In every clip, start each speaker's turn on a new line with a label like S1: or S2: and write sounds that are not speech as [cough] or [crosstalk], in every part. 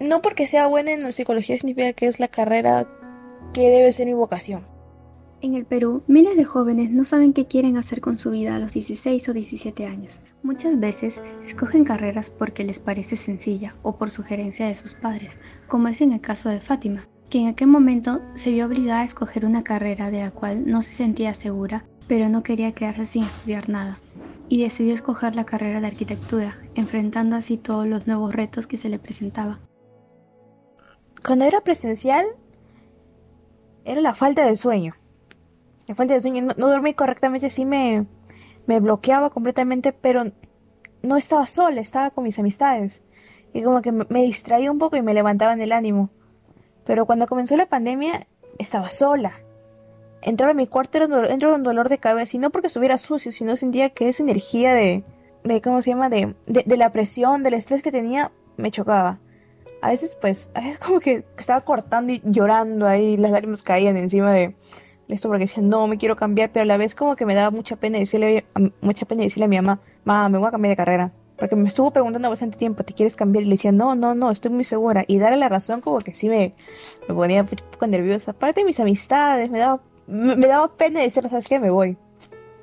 S1: no porque sea buena en la psicología significa que es la carrera que debe ser mi vocación.
S2: En el Perú, miles de jóvenes no saben qué quieren hacer con su vida a los 16 o 17 años. Muchas veces escogen carreras porque les parece sencilla o por sugerencia de sus padres, como es en el caso de Fátima, que en aquel momento se vio obligada a escoger una carrera de la cual no se sentía segura, pero no quería quedarse sin estudiar nada, y decidió escoger la carrera de arquitectura, enfrentando así todos los nuevos retos que se le presentaban.
S1: Cuando era presencial, era la falta de sueño. La falta de sueño, no, dormí correctamente, sí me, me bloqueaba completamente, pero no estaba sola, estaba con mis amistades. Y como que me distraía un poco y me levantaba en el ánimo. Pero cuando comenzó la pandemia, estaba sola. Entraba en mi cuarto, era un, dolor de cabeza, y no porque estuviera sucio, sino sentía que esa energía de, de ¿cómo se llama? De, de, de la presión, del estrés que tenía, me chocaba a veces pues, [laughs] a veces como que estaba cortando y llorando ahí, las lágrimas caían encima de esto porque decía, no, me quiero cambiar, pero a la vez como que me daba mucha pena decirle, mucha pena decirle a mi mamá, mamá, me voy a cambiar de carrera. Porque me estuvo preguntando bastante tiempo, ¿te quieres cambiar? Y le decía, no, no, no, estoy muy segura. Y darle la razón como que sí me, me ponía un poco nerviosa. Aparte de mis amistades, me daba, me, me daba pena decirle, ¿sabes qué? Me voy.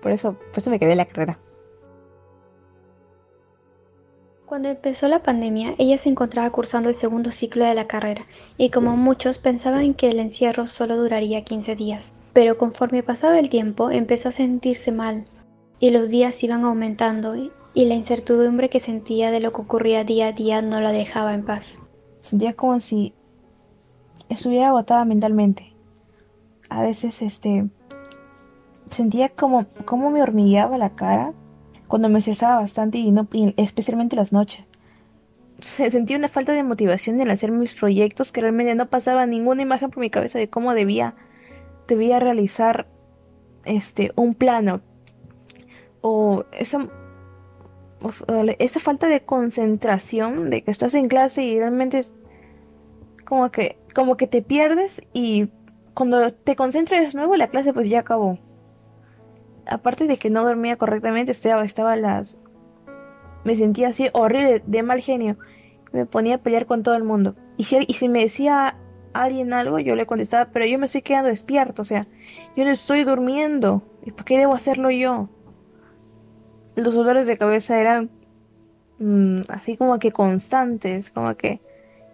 S1: Por eso, por eso me quedé en la carrera.
S2: Cuando empezó la pandemia, ella se encontraba cursando el segundo ciclo de la carrera y como muchos pensaban que el encierro solo duraría 15 días. Pero conforme pasaba el tiempo empezó a sentirse mal y los días iban aumentando y la incertidumbre que sentía de lo que ocurría día a día no la dejaba en paz.
S1: Sentía como si estuviera agotada mentalmente. A veces este sentía como, como me hormigueaba la cara cuando me cesaba bastante y, no, especialmente las noches. Se sentía una falta de motivación en hacer mis proyectos que realmente no pasaba ninguna imagen por mi cabeza de cómo debía, debía realizar este un plano o esa esa falta de concentración de que estás en clase y realmente es como que como que te pierdes y cuando te concentras de nuevo la clase pues ya acabó aparte de que no dormía correctamente, estaba, estaba las... Me sentía así horrible, de mal genio. Me ponía a pelear con todo el mundo. Y si, y si me decía alguien algo, yo le contestaba, pero yo me estoy quedando despierto, o sea, yo no estoy durmiendo. ¿Y por qué debo hacerlo yo? Los dolores de cabeza eran mm, así como que constantes, como que...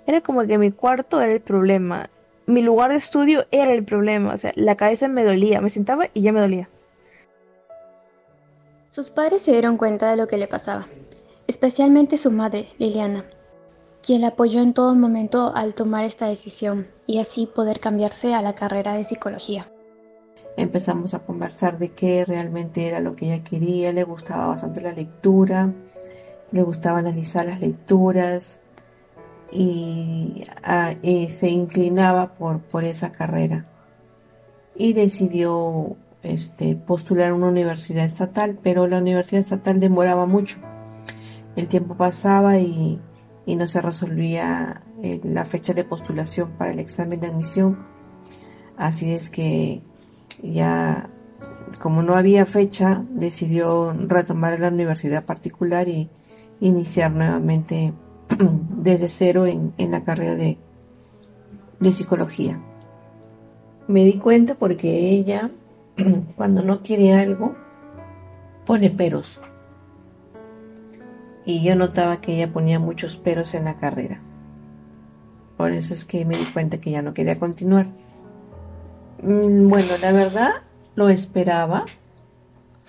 S1: Era como que mi cuarto era el problema. Mi lugar de estudio era el problema, o sea, la cabeza me dolía, me sentaba y ya me dolía.
S2: Sus padres se dieron cuenta de lo que le pasaba, especialmente su madre, Liliana, quien la apoyó en todo momento al tomar esta decisión y así poder cambiarse a la carrera de psicología.
S3: Empezamos a conversar de qué realmente era lo que ella quería, le gustaba bastante la lectura, le gustaba analizar las lecturas y, ah, se inclinaba por, por esa carrera y decidió este, postular una universidad estatal, pero la universidad estatal demoraba mucho. El tiempo pasaba y, no se resolvía eh, la fecha de postulación para el examen de admisión. Así es que ya, como no había fecha, decidió retomar la universidad particular y iniciar nuevamente [clears throat] desde cero en, la carrera de, de psicología. Me di cuenta porque ella [clears throat] cuando no quiere algo, pone peros. Y yo notaba que ella ponía muchos peros en la carrera. Por eso es que me di cuenta que ya no quería continuar. Mm, bueno, la verdad lo esperaba,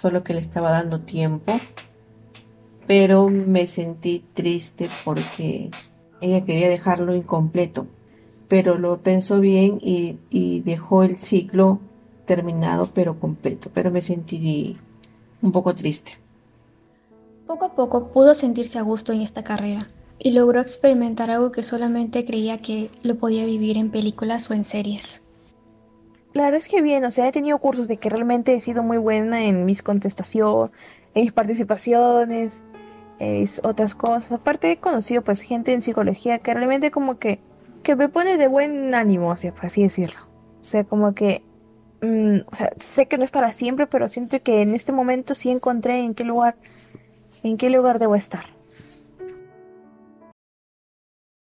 S3: solo que le estaba dando tiempo, pero me sentí triste porque ella quería dejarlo incompleto, pero lo pensó bien y, y dejó el ciclo terminado pero completo, pero me sentí un poco triste.
S2: Poco a poco pudo sentirse a gusto en esta carrera y logró experimentar algo que solamente creía que lo podía vivir en películas o en series.
S1: La verdad es que bien, o sea, he tenido cursos de que realmente he sido muy buena en mis contestaciones, en mis participaciones, en otras cosas. Aparte he conocido pues gente en psicología que realmente como que, que me pone de buen ánimo, o sea, por así decirlo. O sea, como que Mm, o sea, sé que no es para siempre, pero siento que en este momento sí encontré en qué lugar, en qué lugar debo estar.